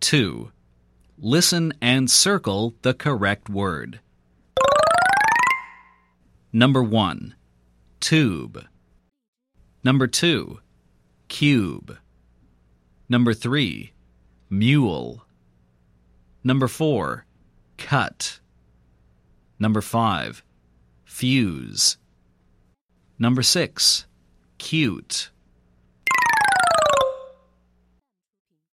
2. Listen and circle the correct word. Number 1. Tube. Number 2. Cube. Number 3. Mule. Number 4. Cut. Number 5. Fuse. Number 6. Cute.